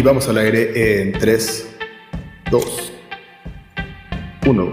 Y vamos al aire en 3, 2, 1.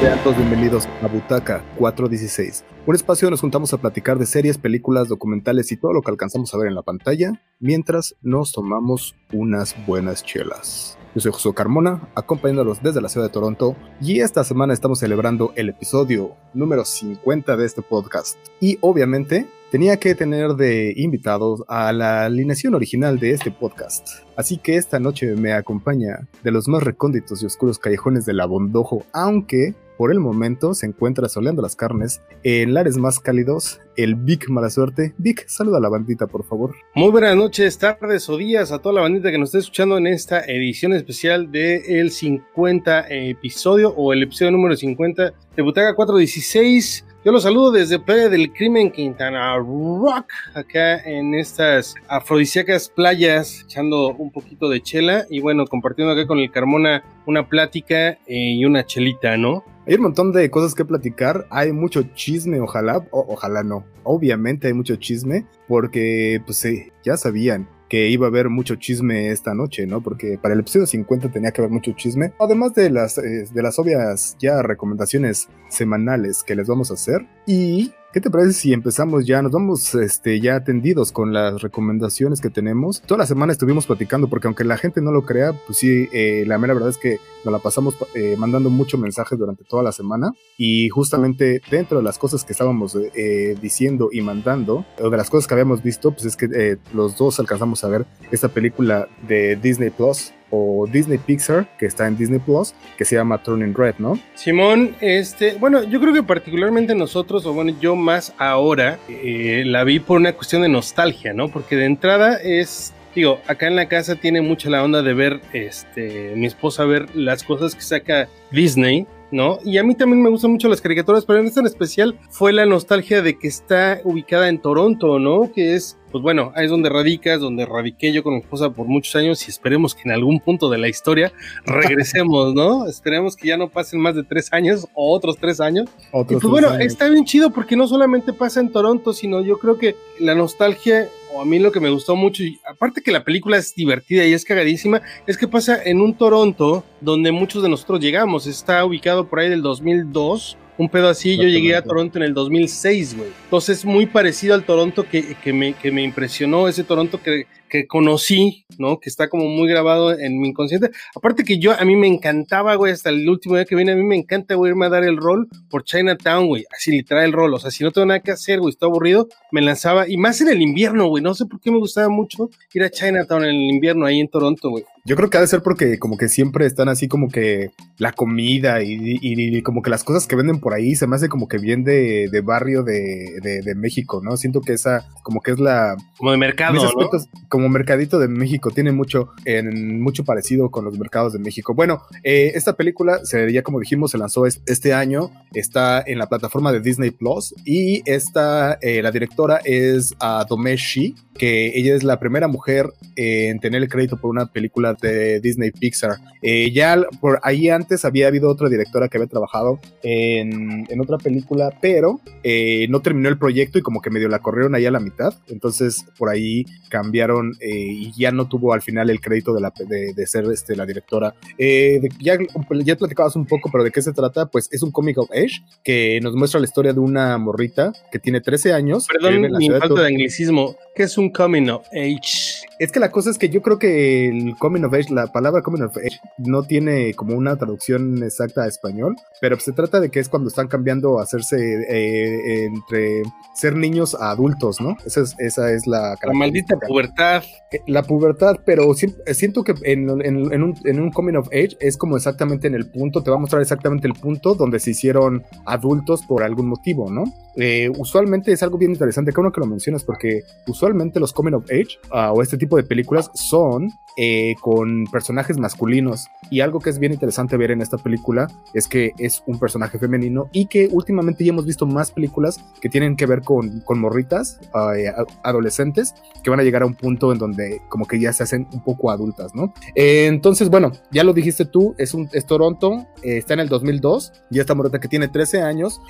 Sean todos bienvenidos a Butaca 416, un espacio donde nos juntamos a platicar de series, películas, documentales y todo lo que alcanzamos a ver en la pantalla, mientras nos tomamos unas buenas chelas. Yo soy Josué Carmona, acompañándolos desde la ciudad de Toronto, y esta semana estamos celebrando el episodio número 50 de este podcast. Y obviamente tenía que tener de invitados a la alineación original de este podcast. Así que esta noche me acompaña de los más recónditos y oscuros callejones de la Bondojo, aunque por el momento se encuentra soleando las carnes en lares más cálidos, el Vic Mala Suerte. Vic, saluda a la bandita, por favor. Muy buenas noches, tardes o días a toda la bandita que nos está escuchando en esta edición especial del el 50 episodio o el episodio número 50 de Butaga 416. Yo los saludo desde Playa del Crimen, Quintana Rock, acá en estas afrodisíacas playas, echando un poquito de chela y bueno, compartiendo acá con el Carmona una plática eh, y una chelita, ¿no? Hay un montón de cosas que platicar, hay mucho chisme, ojalá, o, ojalá no. Obviamente hay mucho chisme, porque pues ya sabían que iba a haber mucho chisme esta noche, ¿no? Porque para el episodio 50 tenía que haber mucho chisme. Además de las, eh, de las obvias ya recomendaciones semanales que les vamos a hacer. Y ¿Qué te parece si empezamos ya? Nos vamos este, ya atendidos con las recomendaciones que tenemos. Toda la semana estuvimos platicando, porque aunque la gente no lo crea, pues sí, eh, la mera verdad es que nos la pasamos eh, mandando muchos mensajes durante toda la semana. Y justamente dentro de las cosas que estábamos eh, diciendo y mandando, o de las cosas que habíamos visto, pues es que los dos alcanzamos a ver esta película de Disney Plus, o Disney Pixar, que está en Disney Plus, que se llama Turning Red, ¿no? Simón, este, bueno, yo creo que particularmente nosotros, o bueno, yo más ahora, eh, la vi por una cuestión de nostalgia, ¿no? Porque de entrada es digo, acá en la casa tiene mucha la onda de ver, este, mi esposa ver las cosas que saca Disney, ¿no? Y a mí también me gustan mucho las caricaturas, pero en esta en especial fue la nostalgia de que está ubicada en Toronto, ¿no? Que es, pues bueno, ahí es donde radicas, donde radiqué yo con mi esposa por muchos años y esperemos que en algún punto de la historia regresemos, ¿no? esperemos que ya no pasen más de tres años o otros tres años. Otros y pues bueno, está bien chido porque no solamente pasa en Toronto, sino yo creo que la nostalgia o a mí lo que me gustó mucho, y aparte que la película es divertida y es cagadísima, es que pasa en un Toronto donde muchos de nosotros llegamos. Está ubicado por ahí del 2002. Un pedo así, yo llegué a Toronto en el 2006, güey. Entonces, muy parecido al Toronto que, que, me, que me impresionó, ese Toronto que, que conocí, ¿no? Que está como muy grabado en mi inconsciente. Aparte que yo, a mí me encantaba, güey, hasta el último día que vine, a mí me encanta, güey, irme a dar el rol por Chinatown, güey. Así literal el rol. O sea, si no tengo nada que hacer, güey, estoy aburrido, me lanzaba. Y más en el invierno, güey. No sé por qué me gustaba mucho ir a Chinatown en el invierno ahí en Toronto, güey. Yo creo que ha de ser porque como que siempre están así como que la comida y, como que las cosas que venden por ahí se me hace como que bien de, barrio de, de, México, ¿no? Siento que esa como que es la... Como de mercado, ¿no? como mercadito de México, tiene mucho, en, mucho parecido con los mercados de México. Bueno, eh, esta película, se, ya como dijimos, se lanzó este año, está en la plataforma de Disney Plus y esta, eh, la directora es uh, Domeshi, que ella es la primera mujer en tener el crédito por una película de Disney Pixar. Eh, ya por ahí antes había habido otra directora que había trabajado en, en otra película, pero eh, no terminó el proyecto y como que medio la corrieron ahí a la mitad. Entonces por ahí cambiaron eh, y ya no tuvo al final el crédito de, la, de, ser este, la directora. Eh, ya, ya platicabas un poco, pero ¿de qué se trata? Pues es un comic of age que nos muestra la historia de una morrita que tiene 13 años. Perdón mi falta de anglicismo. ¿Qué es un coming of age? Es que la cosa es que yo creo que el coming of age, la palabra coming of age, no tiene como una traducción exacta a español, pero se trata de que es cuando están cambiando a hacerse eh, entre ser niños a adultos, ¿no? Esa es, esa es la... La maldita pubertad. Eh, la pubertad, pero siento que en, un, en un coming of age es como exactamente en el punto, te va a mostrar exactamente el punto donde se hicieron adultos por algún motivo, ¿no? Eh, usualmente es algo bien interesante, que uno que lo mencionas, porque usualmente los coming of age uh, o este tipo de películas son eh, con personajes masculinos. Y algo que es bien interesante ver en esta película es que es un personaje femenino y que últimamente ya hemos visto más películas que tienen que ver con, con morritas, uh, adolescentes, que van a llegar a un punto en donde como que ya se hacen un poco adultas, ¿no? Eh, entonces, bueno, ya lo dijiste tú, es, es Toronto, está en el 2002, y esta morrita que tiene 13 años,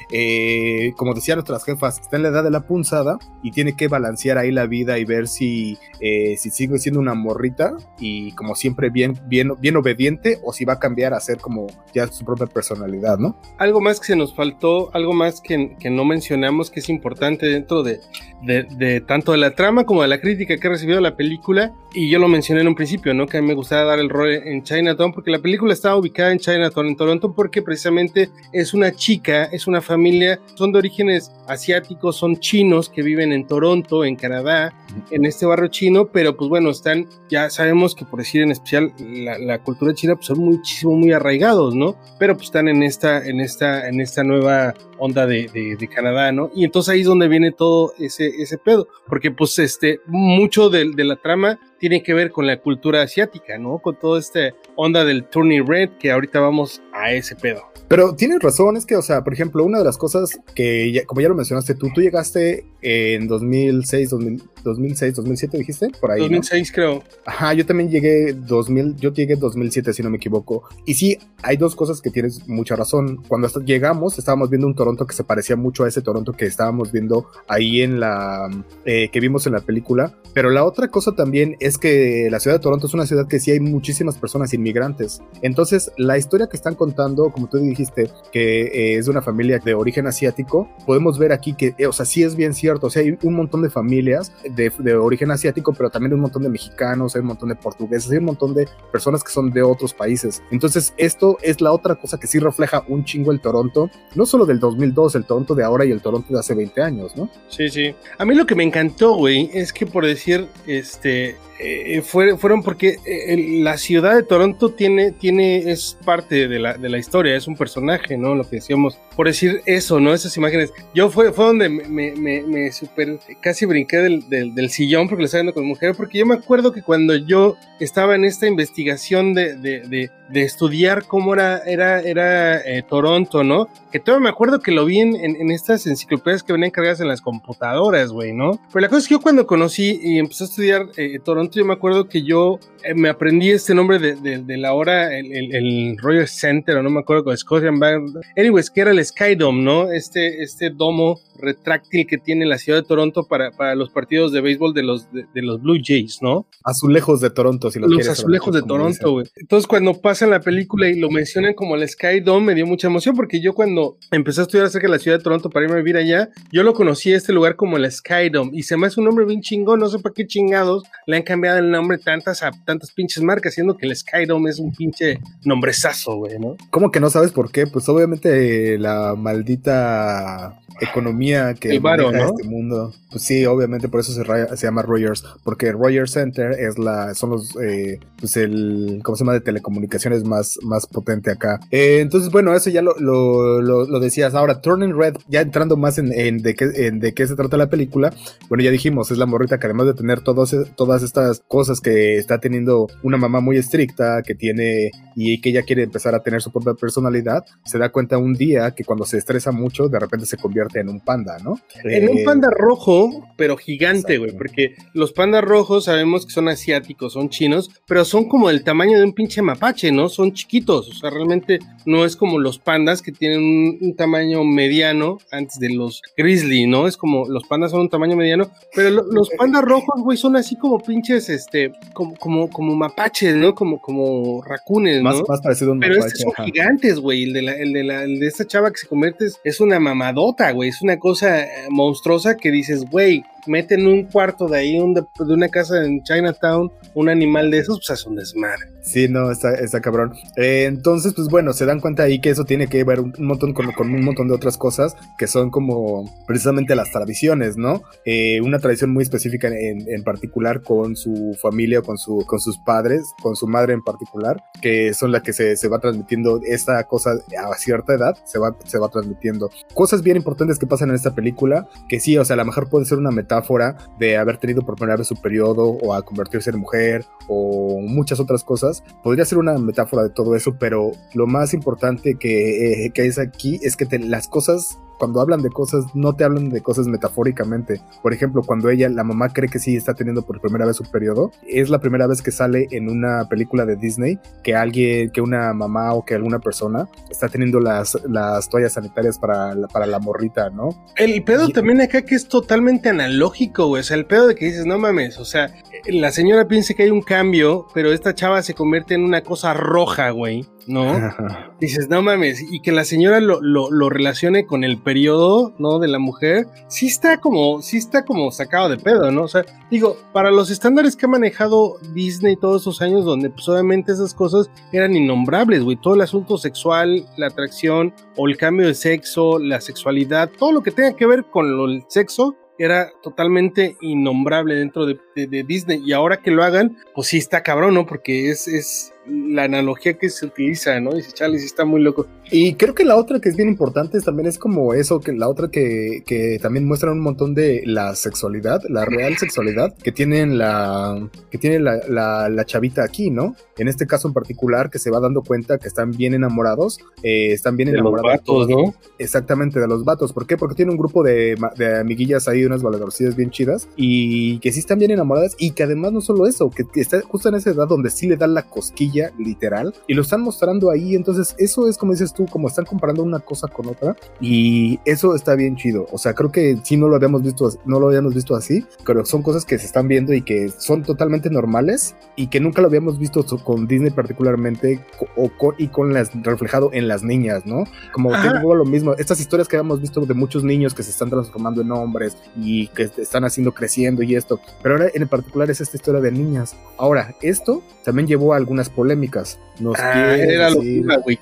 como decía ya nuestras jefas están en la edad de la punzada y tiene que balancear ahí la vida y ver si, eh, si sigue siendo una morrita y como siempre bien, bien, bien obediente o si va a cambiar a ser como ya su propia personalidad, ¿no? Algo más que se nos faltó, algo más que, que no mencionamos que es importante dentro de, de, de, tanto de la trama como de la crítica que ha recibido la película, y yo lo mencioné en un principio, ¿no? Que a mí me gustaba dar el rol en Chinatown, porque la película estaba ubicada en Chinatown, en Toronto, porque precisamente es una chica, es una familia, son de orígenes asiáticos, son chinos que viven en Toronto, en Canadá, en este barrio chino, pero pues bueno, están, ya sabemos que por decir en especial la, la cultura china, pues son muchísimo, muy arraigados, ¿no? Pero pues están en esta, en esta, en esta nueva onda de, de, de, Canadá, ¿no? Y entonces ahí es donde viene todo ese, ese pedo, porque pues este, mucho de, de la trama tiene que ver con la cultura asiática, ¿no? Con toda esta onda del Turning Red, que ahorita vamos a ese pedo. Pero tienes razón, es que, o sea, por ejemplo, una de las cosas que, como ya lo mencionaste tú, tú llegaste en 2006, 2000, 2006, 2007, dijiste, por ahí. 2006 ¿no? creo. Ajá, yo también llegué 2000, yo llegué 2007, si no me equivoco. Y sí, hay dos cosas que tienes mucha razón. Cuando hasta llegamos, estábamos viendo un Toronto que se parecía mucho a ese Toronto que estábamos viendo ahí en la, eh, que vimos en la película. Pero la otra cosa también es que la ciudad de Toronto es una ciudad que sí hay muchísimas personas inmigrantes. Entonces, la historia que están contando, como tú dijiste, que eh, es de una familia de origen asiático, podemos ver aquí que, eh, o sea, sí es bien cierto, o sea, hay un montón de familias de, origen asiático, pero también un montón de mexicanos, hay un montón de portugueses, hay un montón de personas que son de otros países. Entonces, esto es la otra cosa que sí refleja un chingo el Toronto, no solo del 2002, el Toronto de ahora y el Toronto de hace 20 años, ¿no? Sí, sí. A mí lo que me encantó, güey, es que por decir, este, eh, fue, fueron porque eh, la ciudad de Toronto tiene, tiene, es parte de la, de la historia, es un personaje, ¿no? Lo que decíamos, por decir eso, ¿no? Esas imágenes. Yo fue, fue donde me super, casi brinqué del, del, sillón porque lo estaba viendo con mujer, porque yo me acuerdo que cuando yo estaba en esta investigación de, de estudiar cómo era, era, era eh, Toronto, ¿no? Que todavía me acuerdo que lo vi en, en, en estas enciclopedias que venían cargadas en las computadoras, güey, ¿no? Pero la cosa es que yo cuando conocí y empecé a estudiar eh, Toronto, yo me acuerdo que yo eh, me aprendí este nombre de, de, de la hora, el, el, el, Royal Center, o no me acuerdo, con Scotian Bank. Anyways, que era el Sky Dome, ¿no? Este, este domo retráctil que tiene la ciudad de Toronto para, para los partidos de béisbol de los, de, de, los Blue Jays, ¿no? Azulejos de Toronto, si lo los quieres. Los azulejos de Toronto, güey. Entonces, cuando pasan la película y lo mencionan como el Sky Dome, me dio mucha emoción porque yo cuando empecé a estudiar acerca de la ciudad de Toronto para irme a vivir allá, yo lo conocí a este lugar como el Sky Dome y se me hace un nombre bien chingón, no sé para qué chingados le han cambiado el nombre tantas a tantas pinches marcas, siendo que el Sky Dome es un pinche nombrezazo, güey, ¿no? ¿Cómo que no sabes por qué? Pues obviamente la maldita economía que el varo, ¿no? este mundo. Pues sí, obviamente por eso se, se, llama Rogers, porque Rogers Center es la, son los, eh, pues el, ¿cómo se llama? De telecomunicaciones más, más potente acá. Eh, entonces, bueno, eso ya lo, lo, lo, lo, decías. Ahora, Turning Red, ya entrando más en, en, de qué, en de qué se trata la película, bueno, ya dijimos, es la morrita que además de tener todos, todas estas cosas que está teniendo una mamá muy estricta, que tiene, y que ella quiere empezar a tener su propia personalidad, se da cuenta un día que cuando se estresa mucho, de repente se convierte en un panda, ¿no? En eh, un panda rojo, pero gigante, güey, porque los pandas rojos sabemos que son asiáticos, son chinos, pero son como del tamaño de un pinche mapache, ¿no? Son chiquitos, o sea, realmente no es como los pandas que tienen un, un tamaño mediano antes de los grizzly, ¿no? Es como los pandas son un tamaño mediano, pero lo, los pandas rojos, güey, son así como pinches, este, como, como, como mapaches, ¿no? Como, como racunes, ¿no? Más, más parecido a un pero mapache. estos son ajá. gigantes, güey, el de, la, el, de la, el de esta chava que se convierte es, una mamadota, güey, es una cosa monstruosa que dices, güey, mete en un cuarto de ahí, un de, de, una casa en Chinatown, un animal de esos, pues es un desmadre. Sí, no, está, está cabrón. Eh, entonces, pues bueno, se dan cuenta ahí que eso tiene que ver un, montón con, con, un montón de otras cosas que son como precisamente las tradiciones, ¿no? Eh, una tradición muy específica en, en, particular con su familia, con, su, con sus padres, con su madre en particular, que son las que se, se va transmitiendo esta cosa a cierta edad, se va, se va transmitiendo. Cosas bien importantes que pasan en esta película, que sí, o sea, a lo mejor puede ser una metáfora de haber tenido por primera vez su periodo o a convertirse en mujer o muchas otras cosas podría ser una metáfora de todo eso, pero lo más importante que, eh, que es aquí es que las cosas cuando hablan de cosas, no te hablan de cosas metafóricamente. Por ejemplo, cuando ella, la mamá cree que sí está teniendo por primera vez su periodo, es la primera vez que sale en una película de Disney que alguien, que una mamá o que alguna persona está teniendo las, las toallas sanitarias para la, para la morrita, ¿no? El pedo también acá que es totalmente analógico, güey. O sea, el pedo de que dices, no mames, o sea, la señora piensa que hay un cambio, pero esta chava se convierte en una cosa roja, güey. ¿No? Dices, no mames, y que la señora lo, lo, relacione con el periodo, ¿no? De la mujer, sí está como, sí está como sacado de pedo, ¿no? O sea, digo, para los estándares que ha manejado Disney todos esos años, donde pues obviamente esas cosas eran innombrables, güey, todo el asunto sexual, la atracción, o el cambio de sexo, la sexualidad, todo lo que tenga que ver con lo, el sexo, era totalmente innombrable dentro de, de, Disney. Y ahora que lo hagan, pues sí está cabrón, ¿no? Porque es, es la analogía que se utiliza, ¿no? Dice, Charlie, sí está muy loco. Y creo que la otra que es bien importante también es como eso, que la otra que, que también muestra un montón de la sexualidad, la real sexualidad que tienen la, que tiene la, la, la, chavita aquí, ¿no? En este caso en particular, que se va dando cuenta que están bien enamorados, eh, están bien enamorados. De los vatos, ¿no? Exactamente, de los vatos. ¿Por qué? Porque tiene un grupo de, de amiguillas ahí, unas valedorcillas bien chidas, y que sí están bien enamoradas, y que además no solo eso, que está justo en esa edad donde sí le dan la cosquilla literal, y lo están mostrando ahí, entonces eso es como dices tú, como están comparando una cosa con otra y eso está bien chido. O sea, creo que si no lo habíamos visto, no lo habíamos visto así, pero son cosas que se están viendo y que son totalmente normales y que nunca lo habíamos visto con Disney particularmente o y con las reflejado en las niñas, ¿no? Como tengo lo mismo, estas historias que habíamos visto de muchos niños que se están transformando en hombres y que están haciendo creciendo y esto, pero ahora en particular es esta historia de niñas. Ahora, esto también llevó a algunas polémicas. Nos ah, era locura, güey.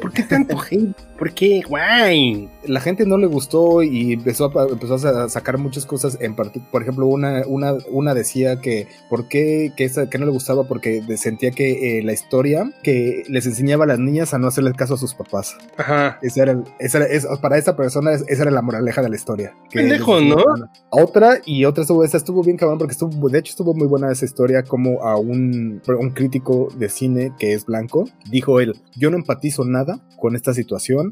¿Por qué tanto hate? ¿Por qué? Guay. La gente no le gustó y empezó a, empezó a sacar muchas cosas. En por ejemplo, una, una, una decía que por qué que, esa, que no le gustaba porque sentía que eh, la historia que les enseñaba a las niñas a no hacerle caso a sus papás. Ajá. Esa era, esa para esa persona esa era la moraleja de la historia. Pendejo, ¿no? Otra y otra estuvo, esta estuvo bien cabrón porque estuvo, de hecho estuvo muy buena esa historia como a un, un crítico de cine que es blanco dijo él, yo no empatizo nada con esta situación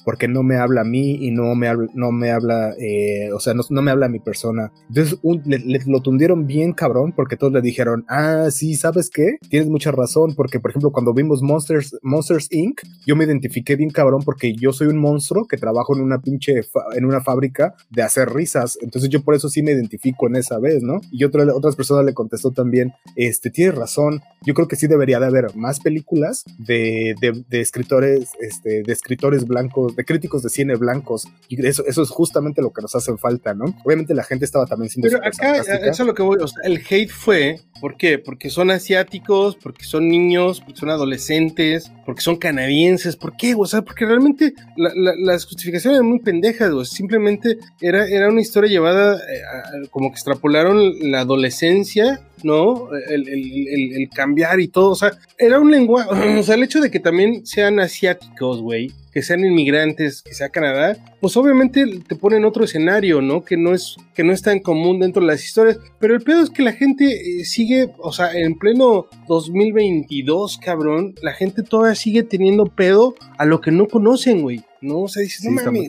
porque no me habla a mí y no me habla, no me habla, eh, o sea, no, me habla a mi persona. Entonces le, lo tundieron bien cabrón porque todos le dijeron, ah, sí, ¿sabes qué? Tienes mucha razón porque, por ejemplo, cuando vimos Monsters, Monsters Inc., yo me identifiqué bien cabrón porque yo soy un monstruo que trabajo en una pinche, en una fábrica de hacer risas. Entonces yo por eso sí me identifico en esa vez, ¿no? Y otra, otras personas le contestó también, este, tienes razón, yo creo que sí debería de haber más películas de, de, de escritores, este, de escritores blancos de críticos de cine blancos. Y eso, eso es justamente lo que nos hace falta, ¿no? Obviamente la gente estaba también siendo. Pero acá, eso es lo que voy. O sea, el hate fue. ¿Por qué? Porque son asiáticos, porque son niños, porque son adolescentes, porque son canadienses. ¿Por qué? O sea, porque realmente las justificaciones eran muy pendejas. Simplemente era, era una historia llevada eh, como que extrapolaron la adolescencia ¿no? El, el, cambiar y todo, o sea, era un lenguaje, o sea, el hecho de que también sean asiáticos, güey, que sean inmigrantes, que sea Canadá, pues obviamente te ponen otro escenario, ¿no? Que no es que no es tan común dentro de las historias, pero el pedo es que la gente eh, sigue, o sea, en pleno 2022, cabrón, la gente todavía sigue teniendo pedo a lo que no conocen, güey. ¿No? O sea, dices, no mames.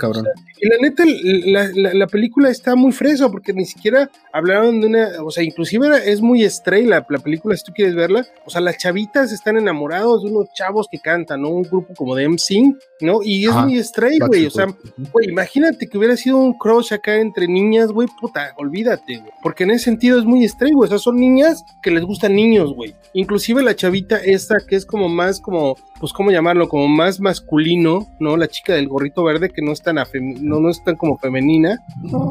y la neta, la, la, película está muy fresa porque ni siquiera hablaron de una, o sea, inclusive es muy estrella la, película, si tú quieres verla. O sea, las chavitas están enamorados de unos chavos que cantan, ¿no? Un grupo como de MC, ¿no? Y es muy estrella, güey. O sea, güey, imagínate que hubiera sido un crush acá entre niñas, güey, puta, olvídate, güey. Porque en ese sentido es muy estrella, güey. O sea, son niñas que les gustan niños, güey. Inclusive la chavita esta que es como más como pues, ¿cómo llamarlo? Como más masculino, ¿no? La chica del gorrito verde que no es tan, no, no es tan como femenina.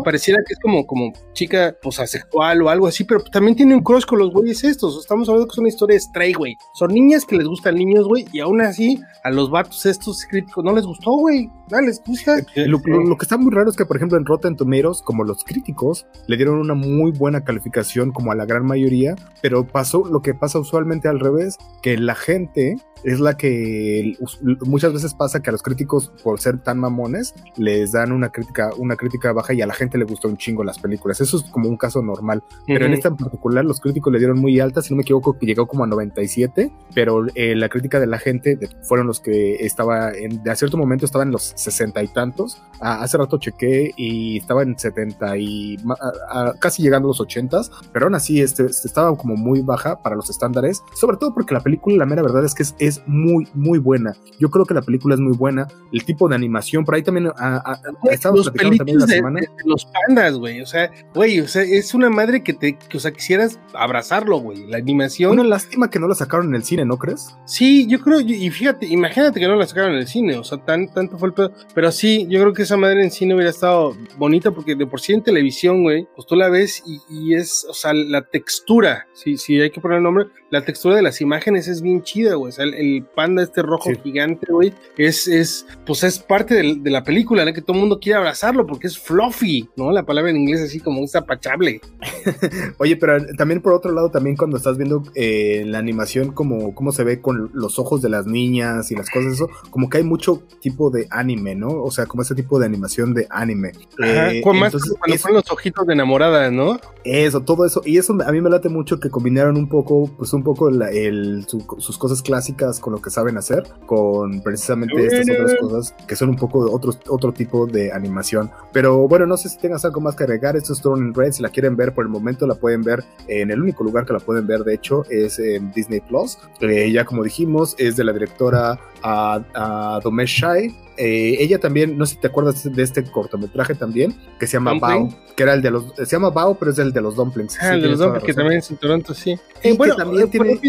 Pareciera que es como, como chica, pues, asexual o algo así, pero también tiene un cross con los güeyes estos. Estamos hablando que es una historia de stray, güey. Son niñas que les gustan niños, güey, y aún así a los vatos estos críticos no les gustó, güey. Dale, escucha. Eh, lo, lo, que está muy raro es que, por ejemplo, en Rotten Tomatoes, como los críticos, le dieron una muy buena calificación, como a la gran mayoría, pero pasó lo que pasa usualmente al revés, que la gente es la que muchas veces pasa que a los críticos, por ser tan mamones, les dan una crítica, una crítica baja y a la gente le gustó un chingo las películas. Eso es como un caso normal. Pero en esta en particular, los críticos le dieron muy alta, si no me equivoco, que llegó como a 97, pero eh, la crítica de la gente fueron los que estaba en, de a cierto momento estaban en los sesenta y tantos. Ah, hace rato chequé y estaba en 70 y casi llegando a los 80, pero aún así este, este, estaba como muy baja para los estándares, sobre todo porque la película, la mera verdad es que es, es muy, muy buena. Yo creo que la película es muy buena, el tipo de animación, por ahí también ah, ah, estábamos platicando también la semana. los pandas, güey, o sea, güey, o sea, es una madre que te, que, o sea, quisieras abrazarlo, güey, la animación. Una lástima que no la sacaron en el cine, ¿no crees? Sí, yo creo, y fíjate, imagínate que no la sacaron en el cine, o sea, tan, tanto fue el pedo, pero sí, yo creo que esa madre en cine hubiera estado bonita porque de por sí en televisión, güey, pues tú la ves y, es, o sea, la textura, sí, sí, hay que poner el nombre, la textura de las imágenes es bien chida, güey, o sea, el, panda este rojo gigante, güey, es, es, pues es parte de, la película, ¿no? Que todo el mundo quiere abrazarlo porque es fluffy, ¿no? La palabra en inglés así como es apachable. Oye, pero también por otro lado, también cuando estás viendo eh, la animación, como cómo se ve con los ojos de las niñas y las cosas, eso, como que hay mucho tipo de anime, ¿no? O sea, como ese tipo de animación de anime. Ajá, eh, cuando ponen los ojitos de enamorada, ¿no? Eso, todo eso. Y eso a mí me late mucho que combinaron un poco, pues un poco el, sus cosas clásicas con lo que saben hacer, con precisamente estas otras cosas que son un poco otro, otro tipo de animación. Pero bueno, no sé si tengas algo más que agregar. Esto es Throne Red. Si la quieren ver por el momento, la pueden ver en el único lugar que la pueden ver, de hecho, es en Disney Plus. Eh, ya como dijimos, es de la directora a, a Domesh Shai eh, ella también, no sé si te acuerdas de este cortometraje también, que se llama Bao, que era el de los, se llama Bao, pero es el de los dumplings. Ah, el de los dumplings, que también es en Toronto, sí. Eh, bueno, que también, tiene,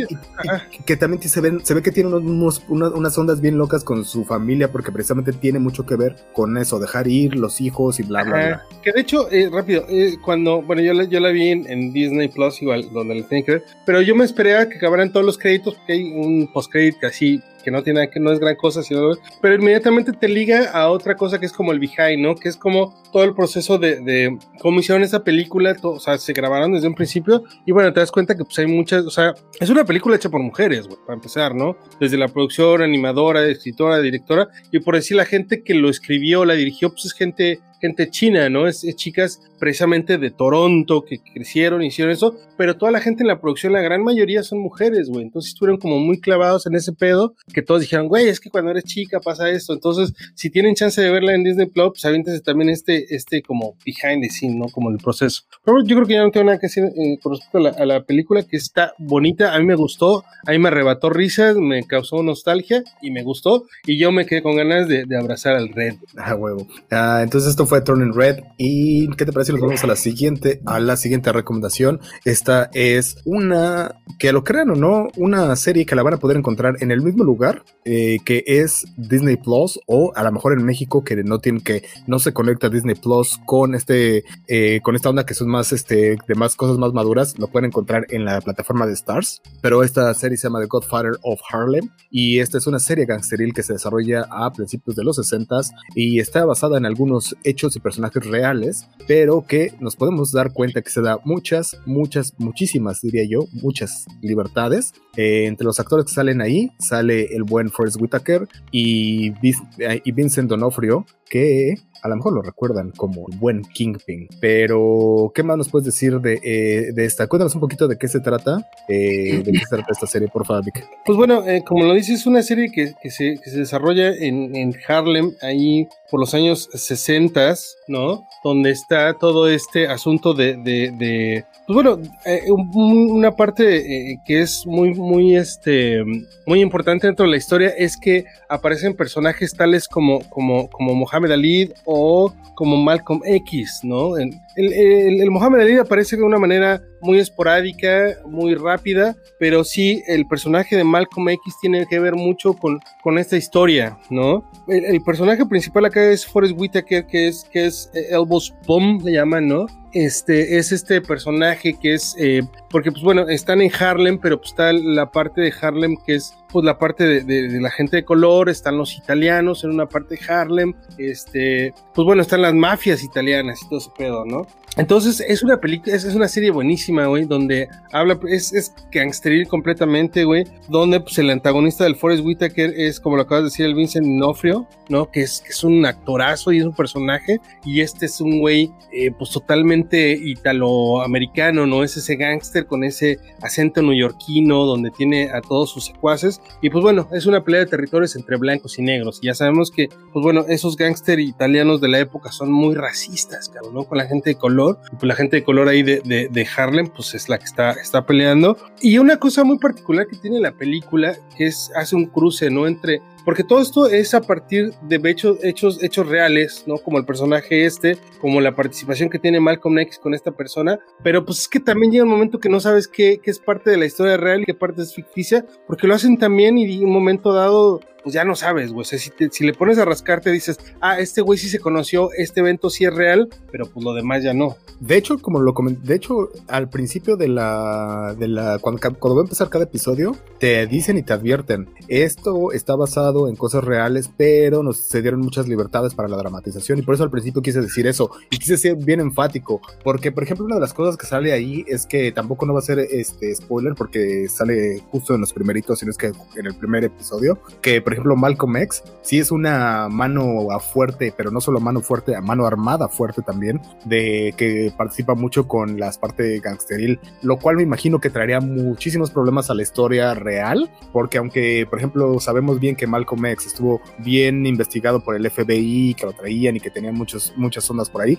que también se, ven, se ve que tiene unos, unas ondas bien locas con su familia, porque precisamente tiene mucho que ver con eso, dejar ir los hijos y bla, bla, bla. Que de hecho, eh, rápido, cuando, bueno, yo la, yo la vi en, Disney Plus, igual, donde la tenía que ver, pero yo me esperé a que acabaran todos los créditos, porque hay un post-credit así que no tiene que no es gran cosa, sino, pero inmediatamente te liga a otra cosa que es como el behind, ¿no? Que es como todo el proceso de, de cómo hicieron película, o sea, se grabaron desde un principio y bueno, te das cuenta que pues hay muchas, o sea, es una película hecha por mujeres, güey, para empezar, ¿no? Desde la producción, animadora, escritora, directora y por decir la gente que lo escribió, la dirigió, pues es gente gente china, ¿no? Es, chicas precisamente de Toronto que crecieron, hicieron eso, pero toda la gente en la producción, la gran mayoría son mujeres, güey. Entonces estuvieron como muy clavados en ese pedo que todos dijeron, güey, es que cuando eres chica pasa esto. Entonces, si tienen chance de verla en Disney Plus, pues también este, este como behind the scene, ¿no? Como el proceso. Pero yo creo que ya no tengo nada que decir eh, con respecto a la, película, que está bonita, a mí me gustó, a mí me arrebató risas, me causó nostalgia y me gustó, y yo me quedé con ganas de, abrazar al Red. Ah, huevo. Ah, entonces esto fue Turning Red. ¿Y qué te parece si nos vamos a la siguiente, a la siguiente recomendación? Esta es una, que lo crean o no, una serie que la van a poder encontrar en el mismo lugar eh, que es Disney Plus o a lo mejor en México que no tienen que, no se conecta Disney Plus con este, eh, con esta onda que son más, este, de más cosas más maduras, lo pueden encontrar en la plataforma de Stars. Pero esta serie se llama The Godfather of Harlem y esta es una serie gangsteril que se desarrolla a principios de los 60 y está basada en algunos hechos y personajes reales, pero que nos podemos dar cuenta que se da muchas, muchas, muchísimas, diría yo, muchas libertades. Eh, entre los actores que salen ahí, sale el buen Forrest Whitaker y, y Vincent Donofrio, que a lo mejor lo recuerdan como el buen Kingpin. Pero, ¿qué más nos puedes decir de, eh, esta? Cuéntanos un poquito de qué se trata, eh, de qué se trata esta serie, por favor, Vic. Pues bueno, como lo dices, es una serie que, se, desarrolla en, en Harlem, ahí por los años 60, ¿no? Donde está todo este asunto de, de, pues bueno, eh, una parte eh, que es muy, muy, este, muy importante dentro de la historia es que aparecen personajes tales como, como, como Mohamed Ali o como Malcolm X, ¿no? El, el, Mohamed Ali aparece de una manera muy esporádica, muy rápida, pero sí el personaje de Malcolm X tiene que ver mucho con, con esta historia, ¿no? El, personaje principal acá es Forrest Whitaker, que es, que es eh, Elbows Bomb, le llaman, ¿no? Este es este personaje que es, eh, porque pues bueno, están en Harlem, pero pues está la parte de Harlem que es pues la parte de, de, la gente de color, están los italianos en una parte de Harlem, este, pues bueno, están las mafias italianas y todo ese pedo, ¿no? Entonces es una película, es, una serie buenísima, güey, donde habla, es, es gangsteril completamente, güey, donde pues el antagonista del Forrest Whitaker es, como lo acabas de decir, el Vincent Nofrio, ¿no? Que es, que es un actorazo y es un personaje, y este es un güey, eh, pues totalmente italoamericano, ¿no? Es ese gángster con ese acento neoyorquino, donde tiene a todos sus secuaces, Y pues bueno, es una pelea de territorios entre blancos y negros. Y ya sabemos que, pues bueno, esos gángster italianos de la época son muy racistas, cabrón, ¿no? Con la gente de color. Pues la gente de color ahí de, de, de Harlem, pues es la que está, está peleando. Y una cosa muy particular que tiene la película, es, hace un cruce, ¿no? Entre porque todo esto es a partir de hechos, hechos, hechos reales, ¿no? Como el personaje este, como la participación que tiene Malcolm X con esta persona, pero pues es que también llega un momento que no sabes qué, qué es parte de la historia real y qué parte es ficticia, porque lo hacen también y en un momento dado pues ya no sabes, güey. O sea, si, si, le pones a rascarte, dices, ah, este güey sí se conoció, este evento sí es real, pero pues lo demás ya no. De hecho, como lo comenté, de hecho, al principio de la, de la, cuando, cuando va a empezar cada episodio, te dicen y te advierten, esto está basado en cosas reales, pero nos se dieron muchas libertades para la dramatización y por eso al principio quise decir eso y quise ser bien enfático, porque por ejemplo una de las cosas que sale ahí es que tampoco no va a ser este spoiler porque sale justo en los primeritos, sino es que en el primer episodio, que por ejemplo, Malcolm X sí es una mano a fuerte, pero no solo mano fuerte, a mano armada fuerte también, de que participa mucho con las partes gangsteril, lo cual me imagino que traería muchísimos problemas a la historia real, porque aunque, por ejemplo, sabemos bien que Malcolm X estuvo bien investigado por el FBI, que lo traían y que tenían muchos, muchas ondas por ahí,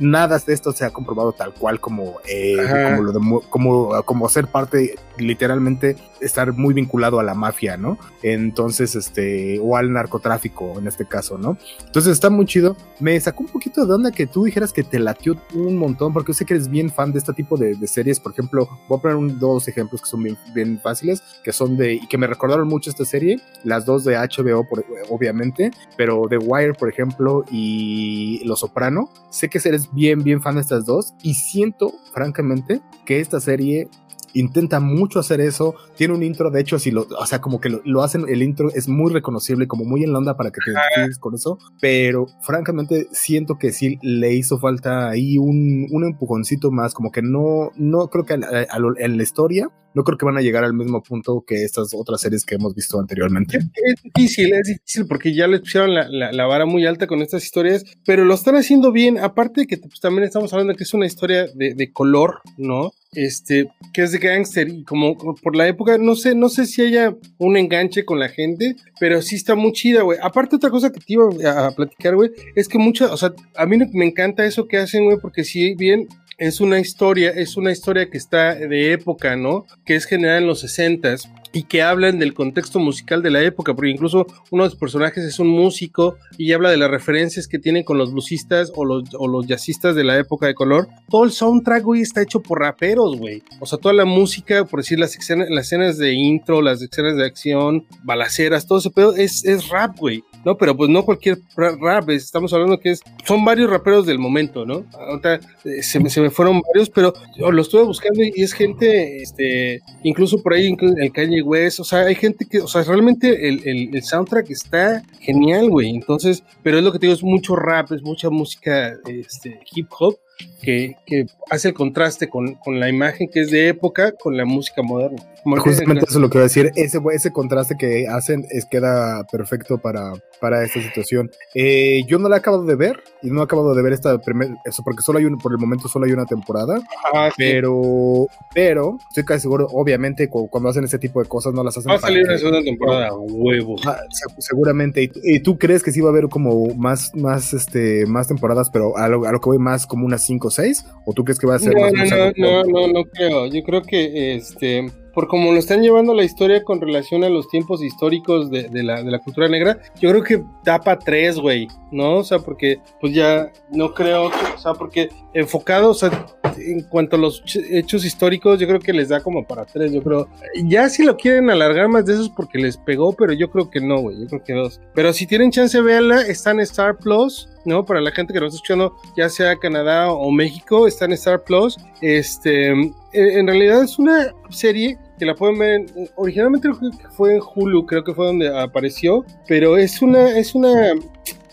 nada de esto se ha comprobado tal cual como, eh, como, lo de, como, como ser parte, literalmente, estar muy vinculado a la mafia, ¿no? Entonces, este, o al narcotráfico en este caso, ¿no? Entonces está muy chido. Me sacó un poquito de onda que tú dijeras que te latió un montón, porque yo sé que eres bien fan de este tipo de, series. Por ejemplo, voy a poner dos ejemplos que son bien, bien, fáciles, que son de, y que me recordaron mucho esta serie, las dos de HBO, por, obviamente, pero The Wire, por ejemplo, y Los Soprano. Sé que eres bien, bien fan de estas dos, y siento, francamente, que esta serie intenta mucho hacer eso. Tiene un intro, de hecho, si lo, o sea, como que lo, lo, hacen, el intro es muy reconocible, como muy en la onda para que te identifiques con eso. Pero francamente, siento que sí le hizo falta ahí un, un empujoncito más, como que no, no creo que en la historia no creo que van a llegar al mismo punto que estas otras series que hemos visto anteriormente. Es difícil, es difícil porque ya les pusieron la, la, la, vara muy alta con estas historias, pero lo están haciendo bien. Aparte de que pues, también estamos hablando que es una historia de, de color, ¿no? este, que es de gangster y como, por la época, no sé, no sé si haya un enganche con la gente, pero sí está muy chida, güey. Aparte otra cosa que te iba a, a platicar, güey, es que muchas, o sea, a mí me encanta eso que hacen, güey, porque si bien es una historia, es una historia que está de época, ¿no? Que es generada en los 60 y que hablan del contexto musical de la época, porque incluso uno de los personajes es un músico y habla de las referencias que tienen con los bluesistas o los, o los jazzistas de la época de color. Todo el soundtrack, güey, está hecho por raperos, güey. O sea, toda la música, por decir, las escenas, las escenas de intro, las escenas de acción, balaceras, todo ese pedo es, es rap, güey. No, pero pues no cualquier rap, estamos hablando que es, son varios raperos del momento, ¿no? Ahorita eh, se, me, se me fueron varios, pero yo lo estuve buscando y es gente, este, incluso por ahí el Kanye West, o sea, hay gente que, o sea, realmente el, el, el soundtrack está genial, güey, entonces, pero es lo que te digo, es mucho rap, es mucha música, este, hip hop, que, que, hace el contraste con, con, la imagen que es de época con la música moderna. Justamente eso es lo que voy a decir, ese, ese contraste que hacen es, queda perfecto para, para esta situación. Eh, yo no la he acabado de ver, y no he acabado de ver esta primera, eso porque solo hay un, por el momento solo hay una temporada, ah, pero, sí. pero estoy casi seguro, obviamente cuando hacen ese tipo de cosas no las hacen. Va a salir una segunda temporada, huevo. Ah, seguramente, y, y, tú crees que sí va a haber como más, más, este, más temporadas, pero a lo, a lo que voy más como unas 5 o 6, o tú crees que va a ser no, más no, no, no, no, no creo, yo creo que este por como lo están llevando la historia con relación a los tiempos históricos de, de, la, de la, cultura negra, yo creo que tapa tres, güey, ¿no? O sea, porque pues ya no creo, que, o sea, porque enfocado, o sea, en cuanto a los hechos históricos, yo creo que les da como para tres, yo creo. Ya si lo quieren alargar más de esos porque les pegó, pero yo creo que no, güey, yo creo que dos. Pero si tienen chance, véanla, está en Star Plus, ¿no? Para la gente que nos está escuchando, ya sea Canadá o México, está en Star Plus. Este, en realidad es una serie que la pueden ver, originalmente fue en Hulu, creo que fue donde apareció, pero es una, es una,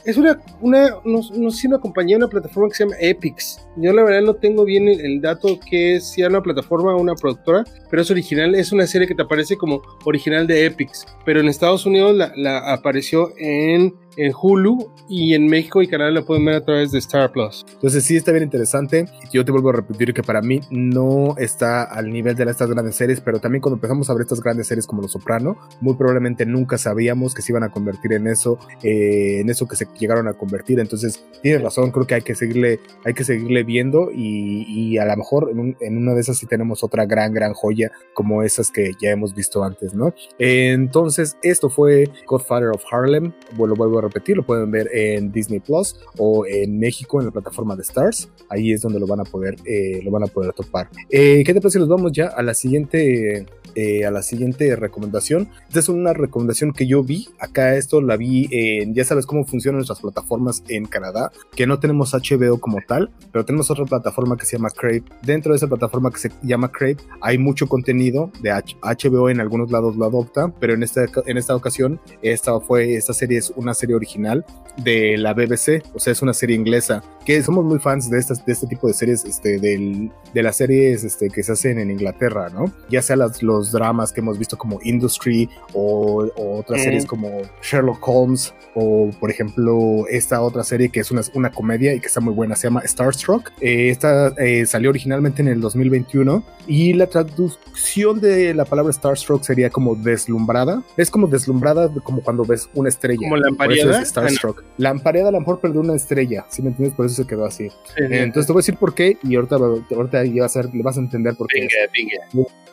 es una, una no, no, sé una compañía, una plataforma que se llama Epix. Yo la verdad no tengo bien el, dato que es si una plataforma o una productora, pero es original, es una serie que te aparece como original de Epix, pero en Estados Unidos la, apareció en en Hulu y en México y Canadá la pueden ver a través de Star Plus. Entonces sí está bien interesante. Yo te vuelvo a repetir que para mí no está al nivel de estas grandes series, pero también cuando empezamos a ver estas grandes series como Los Soprano, muy probablemente nunca sabíamos que se iban a convertir en eso, eh, en eso que se llegaron a convertir. Entonces tienes razón, creo que hay que seguirle, hay que seguirle viendo y, a lo mejor en, una de esas sí tenemos otra gran, gran joya como esas que ya hemos visto antes, ¿no? entonces esto fue Godfather of Harlem, bueno, lo vuelvo a repetir, lo pueden ver en Disney Plus o en México en la plataforma de Stars. Ahí es donde lo van a poder, eh, lo van a poder topar. Eh, ¿Qué te parece? Nos vamos ya a la siguiente eh, a la siguiente recomendación. Esta es una recomendación que yo vi. Acá esto la vi en, ya sabes cómo funcionan nuestras plataformas en Canadá, que no tenemos HBO como tal, pero tenemos otra plataforma que se llama Crave. Dentro de esa plataforma que se llama Crave hay mucho contenido de HBO en algunos lados lo adopta, pero en esta, en esta ocasión esta fue, esta serie es una serie original de la BBC, o sea, es una serie inglesa, que somos muy fans de, estas, de este tipo de series, este, del, de las series este, que se hacen en Inglaterra, ¿no? Ya sea las, los dramas que hemos visto como Industry o, otras series como Sherlock Holmes o por ejemplo esta otra serie que es una, una comedia y que está muy buena, se llama Starstruck. Eh, esta eh, salió originalmente en el 2021 y la traducción de la palabra Starstruck sería como deslumbrada. Es como deslumbrada como cuando ves una estrella. Como lampareada. Starstruck. Lampareada a lo mejor perdió una estrella, si me entiendes, por eso se quedó así. Eh, entonces te voy a decir por qué y ahorita, ahorita ya vas a, le vas a entender por qué.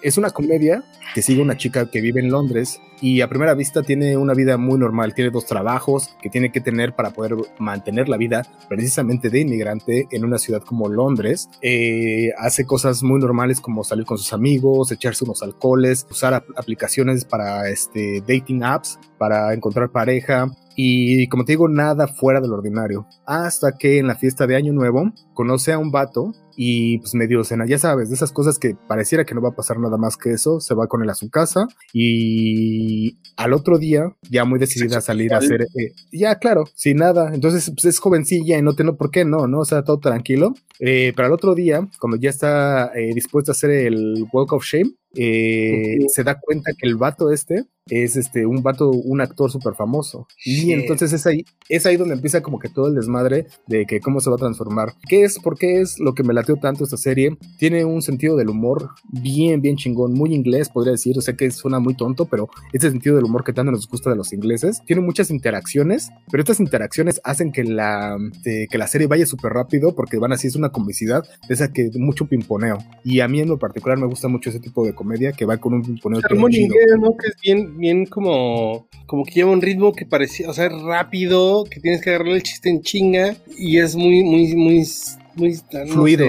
Es una comedia que sigue una chica que vive en Londres y a primera vista tiene una vida muy normal, tiene dos trabajos que tiene que tener para poder mantener la vida precisamente de inmigrante en una ciudad como Londres. Eh, hace cosas muy normales como salir con sus amigos, echarse unos alcoholes, usar aplicaciones para este, dating apps, para encontrar pareja. Y como te digo, nada fuera del ordinario. Hasta que en la fiesta de Año Nuevo conoce a un vato y pues medio cena, ya sabes, de esas cosas que pareciera que no va a pasar nada más que eso, se va con él a su casa y al otro día, ya muy decidida a salir a hacer, eh, ya claro, sin nada, entonces pues, es jovencilla y no tengo por qué no, ¿no? O sea, todo tranquilo, eh, pero al otro día, cuando ya está eh, dispuesto a hacer el Walk of Shame, eh, se da cuenta que el vato este es este un vato, un actor súper famoso. Y entonces es ahí, es ahí donde empieza como que todo el desmadre de que cómo se va a transformar. ¿Qué es? ¿Por qué es lo que me lateó tanto esta serie? Tiene un sentido del humor bien, bien chingón, muy inglés, podría decir. O sea que suena muy tonto, pero ese sentido del humor que tanto nos gusta de los ingleses. Tiene muchas interacciones, pero estas interacciones hacen que la, que la serie vaya súper rápido porque van así, es una comicidad de esa que mucho pimponeo. Y a mí en lo particular me gusta mucho ese tipo de comedia que va con un pimponeo. ¿no? Que es bien, bien como, como que lleva un ritmo que parecía, o sea, rápido, que tienes que agarrarle el chiste en chinga y es muy, muy, muy muy fluido.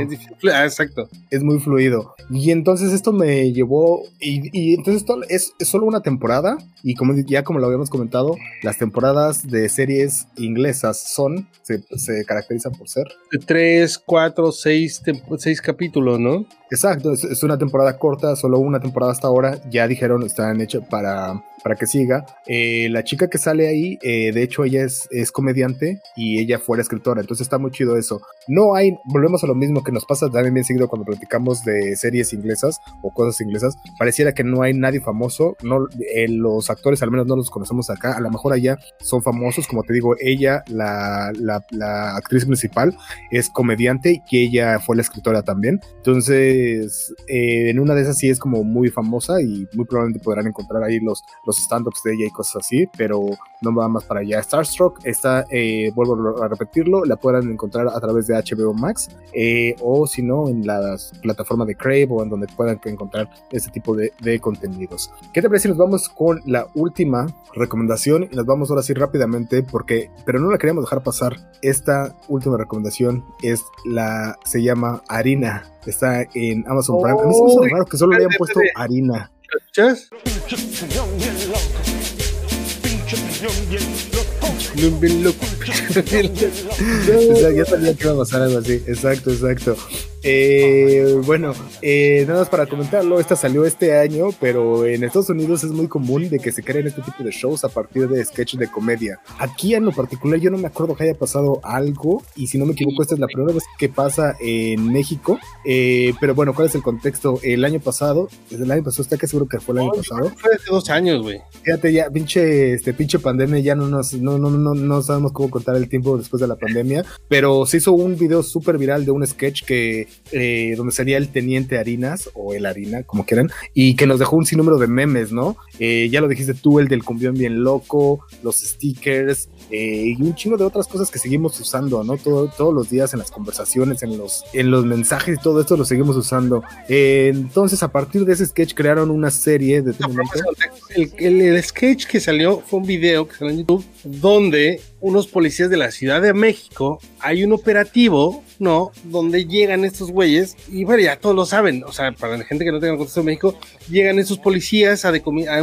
ah, exacto. Es muy fluido. Y entonces esto me llevó. Y, entonces esto es, solo una temporada. Y como ya como lo habíamos comentado, las temporadas de series inglesas son. Se, se caracterizan por ser. De tres, cuatro, seis, seis capítulos, ¿no? Exacto, es, una temporada corta, solo una temporada hasta ahora. Ya dijeron, están hechas para, para que siga. Eh, la chica que sale ahí, eh, de hecho, ella es, comediante y ella fue la escritora, entonces está muy chido eso. No hay, volvemos a lo mismo que nos pasa también bien seguido cuando platicamos de series inglesas o cosas inglesas. Pareciera que no hay nadie famoso, no, eh, los actores al menos no los conocemos acá. A lo mejor allá son famosos, como te digo, ella, la, la, la actriz principal, es comediante y ella fue la escritora también. Entonces, en una de esas sí es como muy famosa y muy probablemente podrán encontrar ahí los, los stand-ups de ella y cosas así, pero no va más para allá. Starstruck está, eh, vuelvo a repetirlo, la podrán encontrar a través de HBO Max eh, o si no en las plataformas de Crave o en donde puedan encontrar este tipo de, de contenidos. ¿Qué te parece si nos vamos con la última recomendación y nos vamos ahora sí rápidamente porque, pero no la queríamos dejar pasar. Esta última recomendación es la, se llama Harina Está en Amazon Prime. A mí se me hizo raro que solo le hayan puesto harina. ¿Escuchas? ya sabía que iba a pasar algo así. Exacto, exacto. Eh, bueno, eh, nada más para comentarlo, esta salió este año, pero en Estados Unidos es muy común de que se creen este tipo de shows a partir de sketches de comedia. Aquí en lo particular yo no me acuerdo que haya pasado algo, y si no me equivoco, esta es la primera vez que pasa en México. Eh, pero bueno, ¿cuál es el contexto? El año pasado, desde el año pasado, está que seguro que fue el año pasado. Fue hace dos años, güey. Fíjate, ya, pinche, este, pinche pandemia, ya no nos, no, no, no, no sabemos cómo contar el tiempo después de la pandemia, pero se hizo un video súper viral de un sketch que, eh, donde salía el teniente Harinas, o el Harina, como quieran, y que nos dejó un sinnúmero de memes, ¿no? Eh, ya lo dijiste tú, el del cumbión bien loco, los stickers, eh, y un chingo de otras cosas que seguimos usando, ¿no? Todo, todos los días en las conversaciones, en los, en los mensajes, todo esto lo seguimos usando. entonces, a partir de ese sketch crearon una serie de... el, el, el sketch que salió fue un video que salió en YouTube donde unos policías de la Ciudad de México, hay un operativo, ¿no? Donde llegan estos güeyes, y bueno, ya todos lo saben, o sea, para la gente que no tenga contexto de México, llegan estos policías a,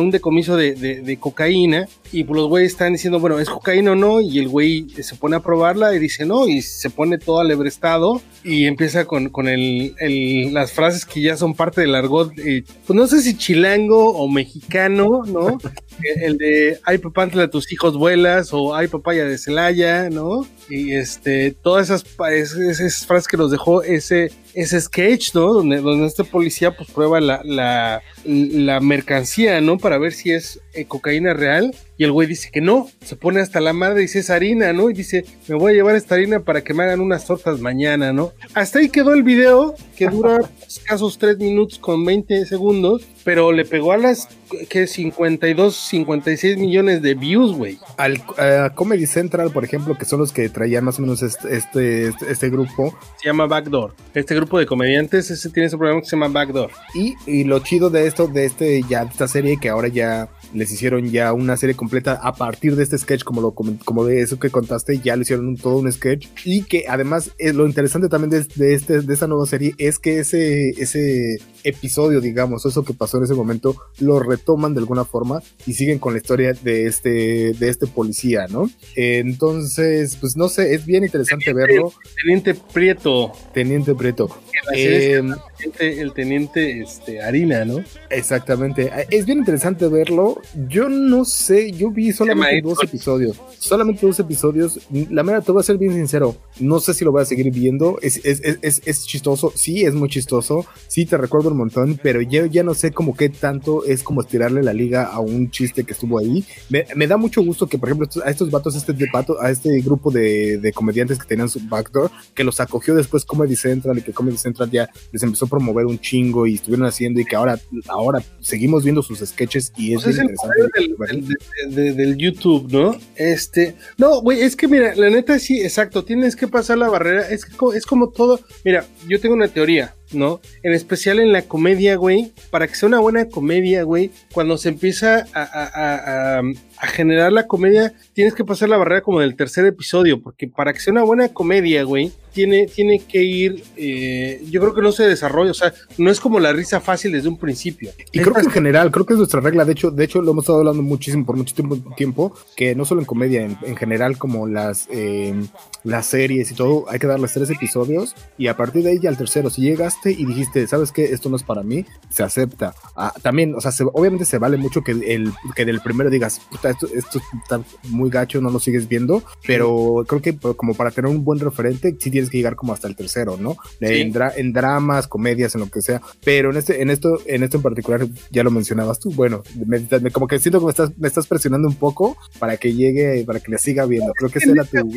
un decomiso de, de, cocaína, y pues los güeyes están diciendo, bueno, ¿es cocaína o no? Y el güey se pone a probarla y dice no, y se pone todo alebrestado, y empieza con, con el, el, las frases que ya son parte del argot, eh, pues no sé si chilango o mexicano, ¿no? el de, ay papá, entre tus hijos vuelas, o ay papaya de Celaya, ¿no? Y este, todas esas, esas, frases que nos dejó ese, ese sketch, ¿no? Donde, donde este policía pues prueba la, la, la mercancía, ¿no? Para ver si es eh, cocaína real. Y el güey dice que no, se pone hasta la madre y dice es harina, ¿no? Y dice, me voy a llevar esta harina para que me hagan unas tortas mañana, ¿no? Hasta ahí quedó el video, que dura escasos 3 minutos con 20 segundos, pero le pegó a las que 52, 56 millones de views, güey. Al Comedy Central, por ejemplo, que son los que traían más o menos este, este, este, grupo. Se llama Backdoor. Este grupo de comediantes, ese tiene ese programa que se llama Backdoor. Y, lo chido de esto, de este, ya, esta serie, que ahora ya les hicieron ya una serie completa a partir de este sketch, como, lo, como de eso que contaste, ya le hicieron todo un sketch. Y que además eh, lo interesante también de, de, este, de esta nueva serie es que ese, ese episodio, digamos, eso que pasó en ese momento, lo retoman de alguna forma y siguen con la historia de este, de este policía, ¿no? entonces, pues no sé, es bien interesante verlo. Teniente Prieto. Teniente Prieto. Eh, el teniente este, Harina, ¿no? Exactamente. Es bien interesante verlo. Yo no sé, yo vi solamente dos episodios. Solamente dos episodios. La mera, te voy a ser bien sincero. No sé si lo voy a seguir viendo. Es, es, es, es chistoso. Sí, es muy chistoso. Sí, te recuerdo un montón. Pero yo ya no sé como qué tanto es como estirarle la liga a un chiste que estuvo ahí. Me, me da mucho gusto que, por ejemplo, a estos vatos, este de a este grupo de, de comediantes que tenían su backdoor, que los acogió después Comedy Central y que Comedy Central ya les empezó a promover un chingo y estuvieron haciendo y que ahora, ahora seguimos viendo sus sketches y es, pues interesante. Del, del, YouTube, ¿no? Este, no, güey, es que mira, la neta sí, exacto, tienes que pasar la barrera, es, es como todo, mira, yo tengo una teoría, ¿no? En especial en la comedia, güey, para que sea una buena comedia, güey, cuando se empieza a, generar la comedia, tienes que pasar la barrera como del tercer episodio, porque para que sea una buena comedia, güey, tiene, tiene que ir, eh, yo creo que no se desarrolla, o sea, no es como la risa fácil desde un principio. Y creo que en general, creo que es nuestra regla, de hecho, de hecho lo hemos estado hablando muchísimo, por mucho tiempo, que no solo en comedia, en, general como las, em, las series y todo, hay que darles tres episodios y a partir de ahí ya al tercero, si llegaste y dijiste, ¿sabes qué? Esto no es para mí, se acepta. Ah, también, o sea, obviamente se vale mucho que, el, que del primero digas, puta, esto, esto está muy gacho, no lo sigues viendo, pero creo que como para tener un buen referente, sí tienes que llegar como hasta el tercero, ¿no? En, dramas, comedias, en lo que sea. Pero en este, en esto, en esto en particular, ya lo mencionabas tú, bueno, como que siento que me estás, me estás presionando un poco para que llegue, para que le siga viendo. Creo que ese era tu.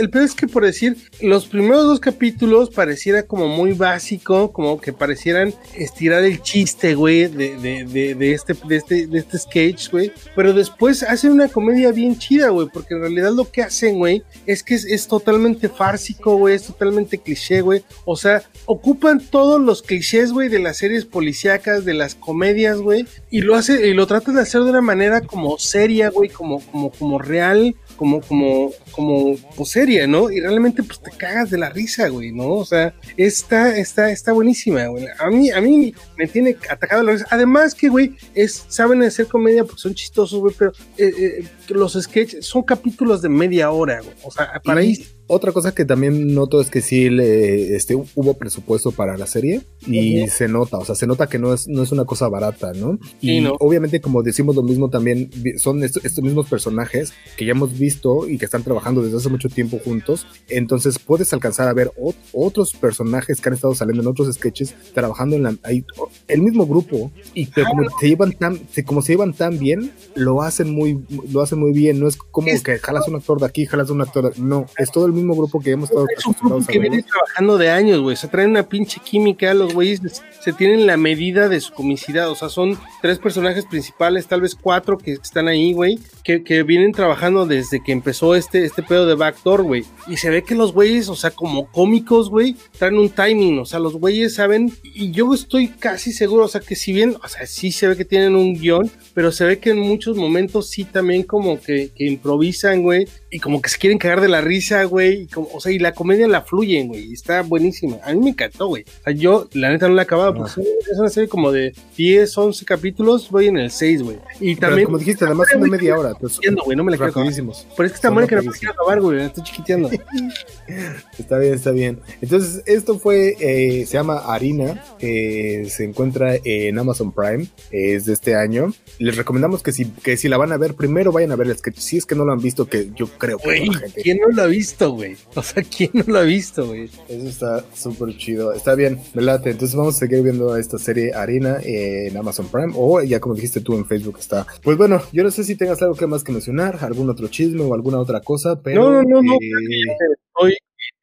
El peor es que por decir, los primeros dos capítulos pareciera como muy básico, como que parecieran estirar el chiste, güey, de, de, de, este, de este, de este sketch, güey. Pero después hacen una comedia bien chida, güey, porque en realidad lo que hacen, güey, es que es, totalmente fársico, güey, es totalmente cliché, güey. O sea, ocupan todos los clichés, güey, de las series policíacas, de las comedias, güey, y lo hace, y lo tratan de hacer de una manera como seria, güey, como, como, como real, como, como, como, pues seria, ¿no? Y realmente, pues te cagas de la risa, güey, ¿no? O sea, está, está, está buenísima, güey. A mí, a mí me tiene atacado la risa. Además que, güey, es, saben hacer comedia porque son chistosos, güey, pero eh, eh, los sketches son capítulos de media hora, güey. O sea, para ahí otra cosa que también noto es que sí le, este, hubo presupuesto para la serie y se nota, o sea, se nota que no es, no es una cosa barata, ¿no? Y obviamente, como decimos lo mismo también, son estos, mismos personajes que ya hemos visto y que están trabajando desde hace mucho tiempo juntos. Entonces puedes alcanzar a ver otros personajes que han estado saliendo en otros sketches trabajando en la, el mismo grupo y pero como se llevan tan, como se llevan tan bien, lo hacen muy, lo hacen muy bien. No es como que jalas un actor de aquí, jalas un actor de, no, es todo el mismo grupo que hemos estado. Es un grupo que viene trabajando de años, güey. Se traen una pinche química, los güeyes se tienen la medida de su comicidad. O sea, son tres personajes principales, tal vez cuatro que están ahí, güey, que, que, vienen trabajando desde que empezó este, este pedo de Backdoor, güey. Y se ve que los güeyes, o sea, como cómicos, güey, traen un timing. O sea, los güeyes saben, y yo estoy casi seguro, o sea, que si bien, o sea, sí se ve que tienen un guion, pero se ve que en muchos momentos sí también como que, que improvisan, güey, y como que se quieren cagar de la risa, güey, o sea, y la comedia la fluyen, güey, y está buenísima. A mí me encantó, güey. O sea, yo, la neta, no la he acabado, porque es una serie como de 10, 11 capítulos, voy en el 6, güey. Y también. como dijiste, además de media hora. Pues, güey, no me la quiero acabar. Pero es que está buena que no me quiero acabar, güey, estoy chiquiteando. está bien, está bien. Entonces, esto fue, eh, se llama Harina, eh, se encuentra en Amazon Prime, es de este año. Les recomendamos que si, que si la van a ver, primero vayan a ver el sketch. Si es que no lo han visto, que yo creo que güey, ¿quién no lo ha visto, güey? O sea, ¿quién no lo ha visto, güey? Eso está súper chido. Está bien, me late. Entonces vamos a seguir viendo esta serie Harina en Amazon Prime o ya como dijiste tú en Facebook está. Pues bueno, yo no sé si tengas algo que más que mencionar, algún otro chisme o alguna otra cosa, pero... No, no, no, no.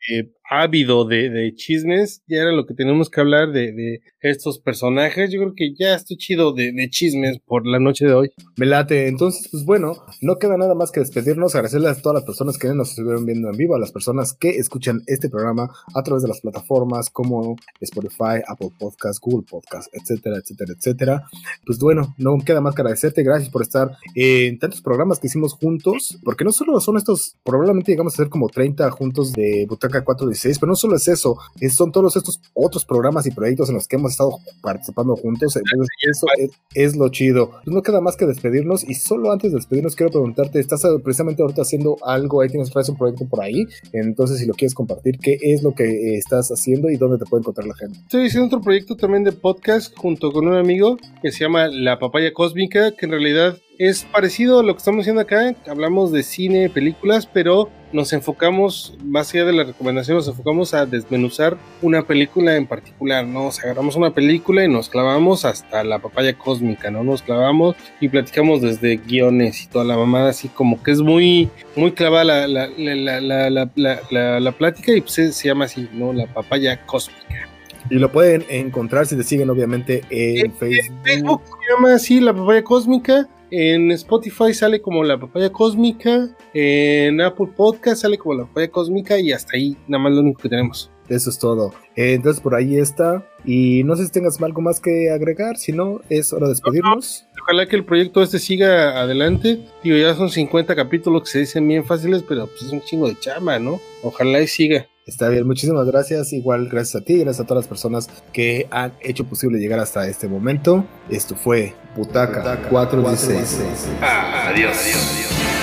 Eh, ávido de, de, chismes, ya era lo que tenemos que hablar de, de, estos personajes. Yo creo que ya estoy chido de, de, chismes por la noche de hoy. Me late. Entonces, pues bueno, no queda nada más que despedirnos, agradecerles a todas las personas que nos estuvieron viendo en vivo, a las personas que escuchan este programa a través de las plataformas como Spotify, Apple Podcast, Google Podcast, etcétera, etcétera, etcétera. Pues bueno, no queda más que agradecerte. Gracias por estar en tantos programas que hicimos juntos, porque no solo son estos, probablemente llegamos a ser como 30 juntos de Butaca 4 pero no solo es eso, son todos estos otros programas y proyectos en los que hemos estado participando juntos. Entonces, eso es, lo chido. Pues no queda más que despedirnos y solo antes de despedirnos quiero preguntarte, ¿estás precisamente ahorita haciendo algo? Ahí tienes un proyecto por ahí, entonces si lo quieres compartir, ¿qué es lo que estás haciendo y dónde te puede encontrar la gente? Estoy haciendo otro proyecto también de podcast junto con un amigo que se llama La Papaya Cósmica, que en realidad es parecido a lo que estamos haciendo acá. Hablamos de cine, películas, pero nos enfocamos, más allá de la recomendación, nos enfocamos a desmenuzar una película en particular, ¿no? O sea, agarramos una película y nos clavamos hasta la papaya cósmica, ¿no? Nos clavamos y platicamos desde guiones y toda la mamada, así como que es muy, muy clavada la, la, la, la plática y pues se, llama así, ¿no? La papaya cósmica. Y lo pueden encontrar si te siguen, obviamente, en, Facebook. En Facebook se llama así, la papaya cósmica. En Spotify sale como la papaya cósmica. En Apple Podcast sale como la papaya cósmica. Y hasta ahí, nada más lo único que tenemos. Eso es todo. Eh, entonces por ahí está. Y no sé si tengas algo más que agregar. Si no, es hora de despedirnos. Ojalá que el proyecto este siga adelante. Digo, ya son 50 capítulos que se dicen bien fáciles, pero pues es un chingo de chama, ¿no? Ojalá y siga. Está bien, muchísimas gracias. Igual gracias a ti, gracias a todas las personas que han hecho posible llegar hasta este momento. Esto fue Butaca, 416. adiós. adiós.